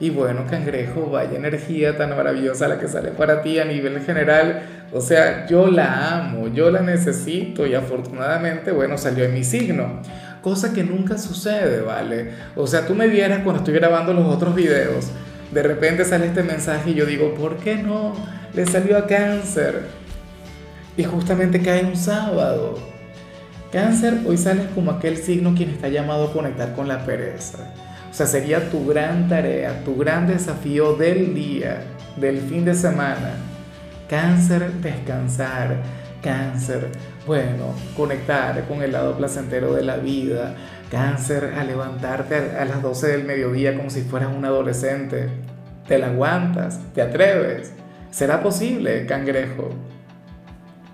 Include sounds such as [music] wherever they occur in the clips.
Y bueno, cangrejo, vaya energía tan maravillosa la que sale para ti a nivel general. O sea, yo la amo, yo la necesito y afortunadamente, bueno, salió en mi signo. Cosa que nunca sucede, ¿vale? O sea, tú me vieras cuando estoy grabando los otros videos. De repente sale este mensaje y yo digo, ¿por qué no? Le salió a cáncer. Y justamente cae un sábado. Cáncer, hoy sales como aquel signo quien está llamado a conectar con la pereza o sea, sería tu gran tarea, tu gran desafío del día, del fin de semana. Cáncer, descansar. Cáncer, bueno, conectar con el lado placentero de la vida. Cáncer, a levantarte a las 12 del mediodía como si fueras un adolescente. ¿Te la aguantas? ¿Te atreves? ¿Será posible, cangrejo?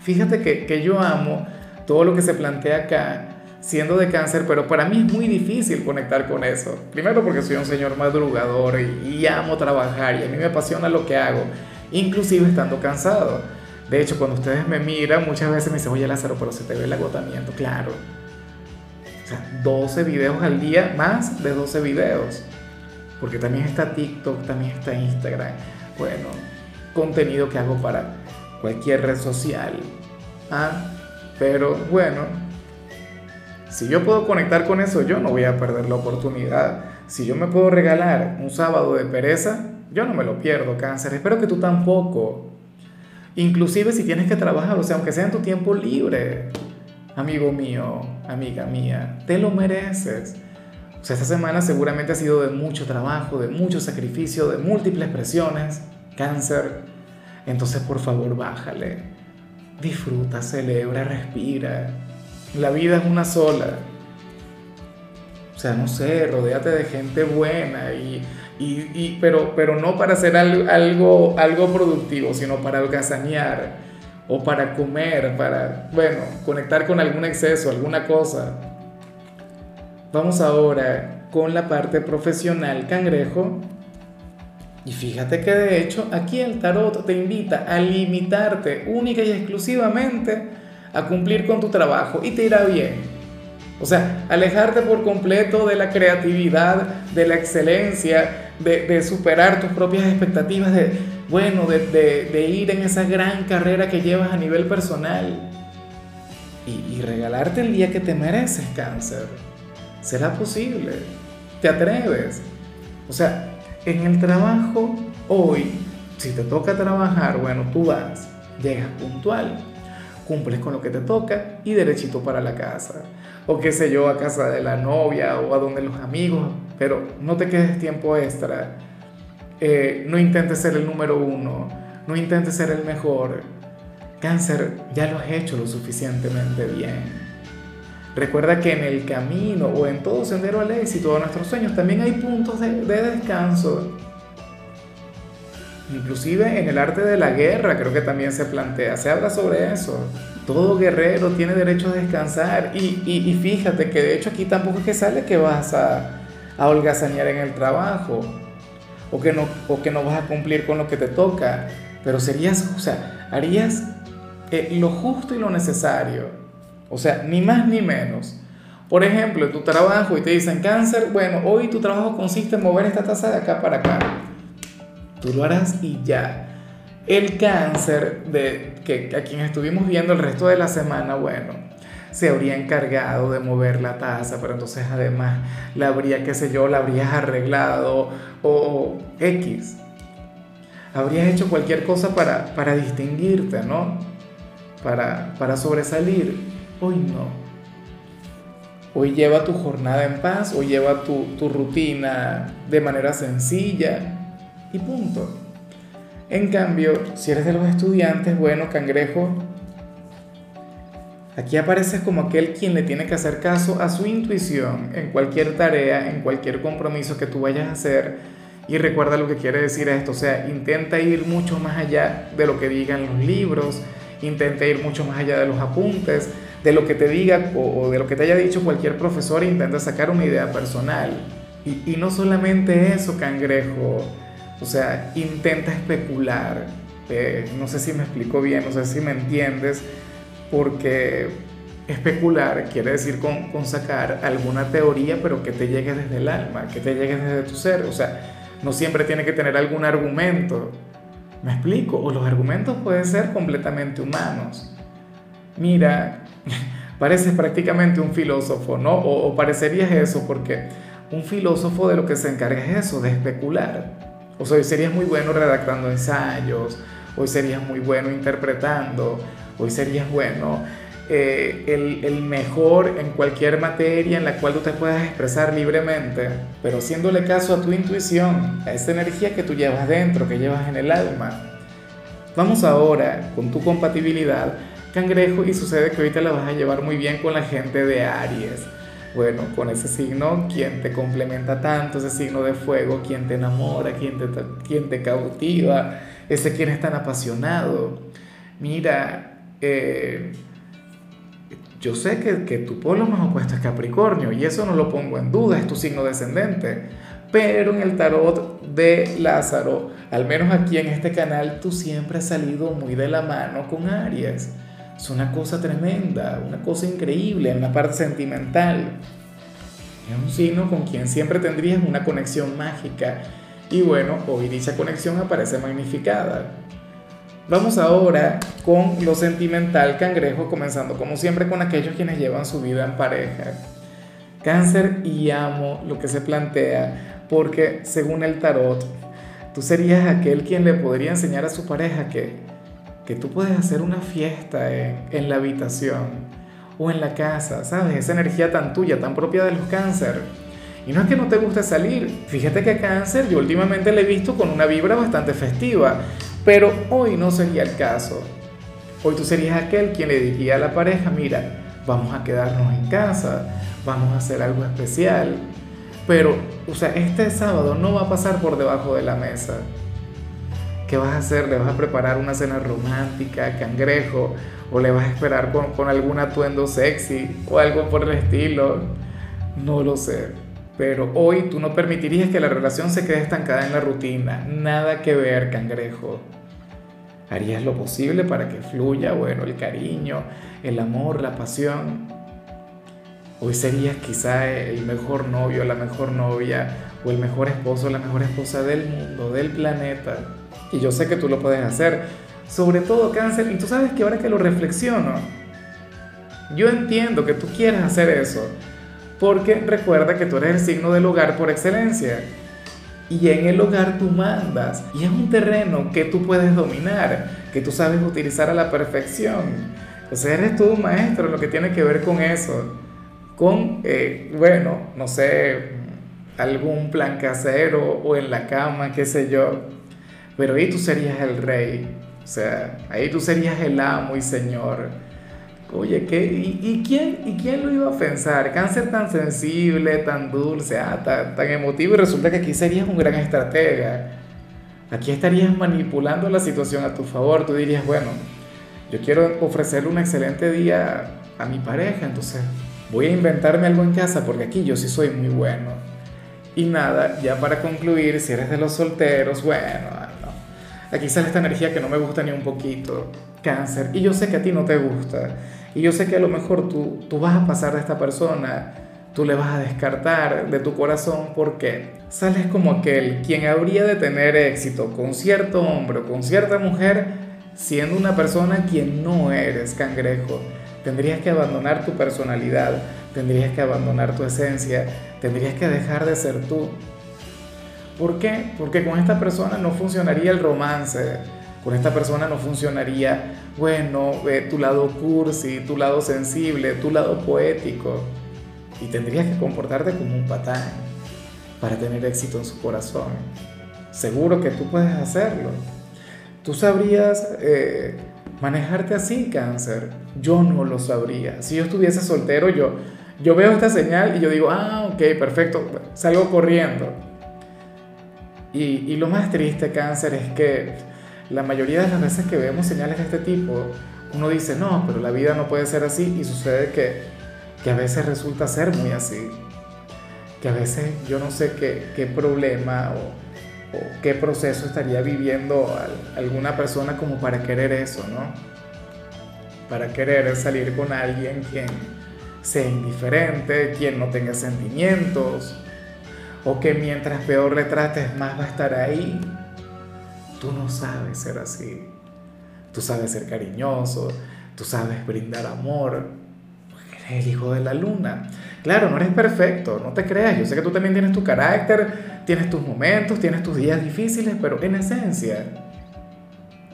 Fíjate que, que yo amo todo lo que se plantea acá siendo de cáncer, pero para mí es muy difícil conectar con eso. Primero porque soy un señor madrugador y, amo trabajar y a mí me apasiona lo que hago, inclusive estando cansado. De hecho, cuando ustedes me miran, muchas veces me dicen, oye Lázaro, pero se te ve el agotamiento. Claro. O sea, 12 videos al día, más de 12 videos. Porque también está TikTok, también está Instagram. Bueno, contenido que hago para cualquier red social. Ah, pero bueno, si yo puedo conectar con eso, yo no voy a perder la oportunidad. Si yo me puedo regalar un sábado de pereza, yo no me lo pierdo, cáncer. Espero que tú tampoco. Inclusive si tienes que trabajar, o sea, aunque sea en tu tiempo libre, amigo mío, amiga mía, te lo mereces. O sea, esta semana seguramente ha sido de mucho trabajo, de mucho sacrificio, de múltiples presiones, cáncer. Entonces, por favor, bájale. Disfruta, celebra, respira. La vida es una sola. O sea, no sé, rodéate de gente buena y, y, pero, pero no para hacer algo, algo, productivo, sino para algazanear o para comer, para, bueno, conectar con algún exceso, alguna cosa. Vamos ahora con la parte profesional, cangrejo. Y fíjate que de hecho aquí el tarot te invita a limitarte única y exclusivamente a cumplir con tu trabajo y te irá bien. O sea, alejarte por completo de la creatividad, de la excelencia, de, superar tus propias expectativas, de, bueno, de, ir en esa gran carrera que llevas a nivel personal y, y regalarte el día que te mereces, cáncer. ¿Será posible? ¿Te atreves? O sea, en el trabajo hoy, si te toca trabajar, bueno, tú vas, llegas puntual cumples con lo que te toca y derechito para la casa. O qué sé yo, a casa de la novia o a donde los amigos, pero no te quedes tiempo extra. Eh, no intentes ser el número uno, no intentes ser el mejor. Cáncer, ya lo has hecho lo suficientemente bien. Recuerda que en el camino o en todo sendero al éxito de nuestros sueños también hay puntos de, de descanso Inclusive en el arte de la guerra creo que también se plantea, se habla sobre eso. Todo guerrero tiene derecho a descansar y, y, fíjate que de hecho aquí tampoco es que sale que vas a, a holgazanear en el trabajo o que, no, o que no vas a cumplir con lo que te toca, pero serías, o sea, harías eh, lo justo y lo necesario, o sea, ni más ni menos. Por ejemplo, en tu trabajo y te dicen cáncer, bueno, hoy tu trabajo consiste en mover esta taza de acá para acá Tú lo harás y ya. El cáncer de que a quien estuvimos viendo el resto de la semana, bueno, se habría encargado de mover la taza, pero entonces además la habría, qué sé yo, la habrías arreglado o X. Habrías hecho cualquier cosa para, para distinguirte, ¿no? Para, para sobresalir. Hoy no. Hoy lleva tu jornada en paz, hoy lleva tu, tu rutina de manera sencilla y punto. En cambio, si eres de los estudiantes, bueno, cangrejo, aquí apareces como aquel quien le tiene que hacer caso a su intuición en cualquier tarea, en cualquier compromiso que tú vayas a hacer Y recuerda lo que quiere decir esto, o sea, intenta ir mucho más allá de lo que digan los libros, intenta ir mucho más allá de los apuntes, de lo que te diga o, de lo que te haya dicho cualquier profesor, intenta sacar una idea personal. Y, y no solamente eso, cangrejo, o sea, intenta especular. Eh, no sé si me explico bien, no sé si me entiendes, porque especular quiere decir con, con sacar alguna teoría, pero que te llegue desde el alma, que te llegue desde tu ser. O sea, no siempre tiene que tener algún argumento. ¿Me explico? O los argumentos pueden ser completamente humanos. Mira, [laughs] pareces prácticamente un filósofo, ¿no? O, parecerías eso, porque un filósofo de lo que se encarga es eso, de especular. O sea, hoy serías muy bueno redactando ensayos, hoy serías muy bueno interpretando, hoy serías bueno eh, el, mejor en cualquier materia en la cual tú te puedas expresar libremente, pero haciéndole caso a tu intuición, a esa energía que tú llevas dentro, que llevas en el alma. Vamos ahora con tu compatibilidad, cangrejo, y sucede que ahorita la vas a llevar muy bien con la gente de Aries. Bueno, con ese signo, quien te complementa tanto, ese signo de fuego, quien te enamora, quien te, quien te cautiva, ese quien es tan apasionado. Mira, eh, yo sé que, que tu polo más opuesto es Capricornio y eso no lo pongo en duda, es tu signo descendente. Pero en el tarot de Lázaro, al menos aquí en este canal, tú siempre has salido muy de la mano con Aries. Es una cosa tremenda, una cosa increíble en la parte sentimental. Es un signo con quien siempre tendrías una conexión mágica. Y bueno, hoy dicha conexión aparece magnificada. Vamos ahora con lo sentimental cangrejo, comenzando como siempre con aquellos quienes llevan su vida en pareja. Cáncer y amo lo que se plantea, porque según el tarot, tú serías aquel quien le podría enseñar a su pareja que, que tú puedes hacer una fiesta en, la habitación o en la casa, ¿sabes? Esa energía tan tuya, tan propia de los cáncer. Y no es que no te guste salir, fíjate que cáncer yo últimamente le he visto con una vibra bastante festiva, pero hoy no sería el caso. Hoy tú serías aquel quien le diría a la pareja, mira, vamos a quedarnos en casa, vamos a hacer algo especial. Pero, o sea, este sábado no va a pasar por debajo de la mesa. ¿Qué vas a hacer? ¿Le vas a preparar una cena romántica, cangrejo? ¿O le vas a esperar con, algún atuendo sexy o algo por el estilo? No lo sé. Pero hoy tú no permitirías que la relación se quede estancada en la rutina. Nada que ver, cangrejo. Harías lo posible para que fluya, bueno, el cariño, el amor, la pasión. Hoy serías quizá el mejor novio, la mejor novia, o el mejor esposo, la mejor esposa del mundo, del planeta. Y yo sé que tú lo puedes hacer. Sobre todo cáncer. Y tú sabes que ahora que lo reflexiono, yo entiendo que tú quieras hacer eso porque recuerda que tú eres el signo del hogar por excelencia. Y en el hogar tú mandas. Y es un terreno que tú puedes dominar, que tú sabes utilizar a la perfección. O sea, eres tú un maestro lo que tiene que ver con eso. Con, eh, bueno, no sé, algún plan casero o en la cama, qué sé yo. Pero ahí tú serías el rey. O sea, ahí tú serías el amo y señor. Oye, ¿qué? ¿Y, quién, ¿y quién lo iba a pensar? Cáncer tan sensible, tan dulce, ah, tan, tan emotivo y resulta que aquí serías un gran estratega. Aquí estarías manipulando la situación a tu favor. Tú dirías, bueno, yo quiero ofrecerle un excelente día a mi pareja, entonces voy a inventarme algo en casa porque aquí yo sí soy muy bueno. Y nada, ya para concluir, si eres de los solteros, bueno, aquí sale esta energía que no me gusta ni un poquito, cáncer, y yo sé que a ti no te gusta. Y yo sé que a lo mejor tú, tú vas a pasar de esta persona, tú le vas a descartar de tu corazón porque sales como aquel quien habría de tener éxito con cierto hombre o con cierta mujer siendo una persona quien no eres cangrejo. Tendrías que abandonar tu personalidad, tendrías que abandonar tu esencia, tendrías que dejar de ser tú. ¿Por qué? Porque con esta persona no funcionaría el romance con esta persona no funcionaría, bueno, eh, tu lado cursi, tu lado sensible, tu lado poético. Y tendrías que comportarte como un patán para tener éxito en su corazón. Seguro que tú puedes hacerlo. Tú sabrías eh, manejarte así, cáncer. Yo no lo sabría. Si yo estuviese soltero, yo, yo veo esta señal y yo digo, ah, ok, perfecto, salgo corriendo Y, y lo más triste, cáncer, es que la mayoría de las veces que vemos señales de este tipo, uno dice, no, pero la vida no puede ser así y sucede que, que a veces resulta ser muy así. Que a veces yo no sé qué, qué problema o, o, qué proceso estaría viviendo alguna persona como para querer eso, ¿no? Para querer salir con alguien quien sea indiferente, quien no tenga sentimientos, o que mientras peor retrates más va a estar ahí. Tú no sabes ser así. Tú sabes ser cariñoso, tú sabes brindar amor, porque eres el hijo de la luna. Claro, no eres perfecto, no te creas. Yo sé que tú también tienes tu carácter, tienes tus momentos, tienes tus días difíciles, pero en esencia,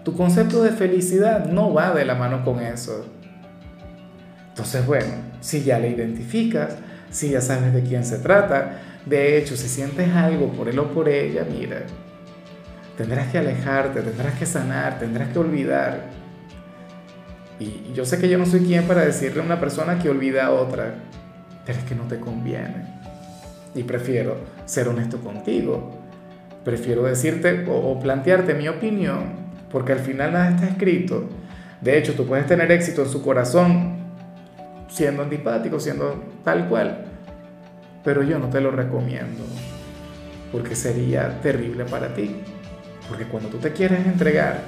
tu concepto de felicidad no va de la mano con eso. Entonces, bueno, si ya le identificas, si ya sabes de quién se trata, de hecho, si sientes algo por él o por ella, mira, tendrás que alejarte, tendrás que sanar, tendrás que olvidar. Y yo sé que yo no soy quien para decirle a una persona que olvida a otra, pero es que no te conviene. Y prefiero ser honesto contigo. Prefiero decirte o, plantearte mi opinión, porque al final nada está escrito. De hecho, tú puedes tener éxito en su corazón siendo antipático, siendo tal cual pero yo no te lo recomiendo, porque sería terrible para ti. Porque cuando tú te quieres entregar,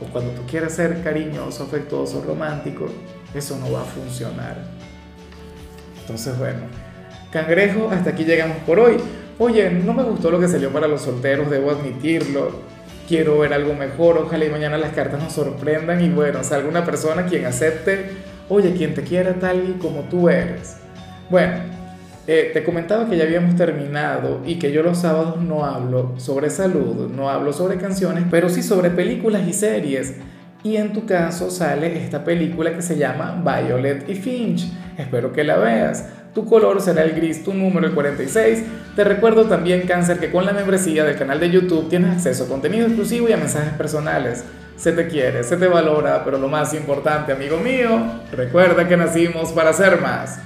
o cuando tú quieres ser cariñoso, afectuoso, romántico, eso no va a funcionar. Entonces, bueno, cangrejo, hasta aquí llegamos por hoy. Oye, no me gustó lo que salió para los solteros, debo admitirlo. Quiero ver algo mejor, ojalá y mañana las cartas nos sorprendan y bueno, salga una persona quien acepte, oye, quien te quiera tal y como tú eres. Bueno, eh, te comentaba que ya habíamos terminado y que yo los sábados no hablo sobre salud, no hablo sobre canciones, pero sí sobre películas y series. Y en tu caso sale esta película que se llama Violet y Finch. Espero que la veas. Tu color será el gris, tu número el 46. Te recuerdo también, Cáncer, que con la membresía del canal de YouTube tienes acceso a contenido exclusivo y a mensajes personales. Se te quiere, se te valora, pero lo más importante, amigo mío, recuerda que nacimos para ser más.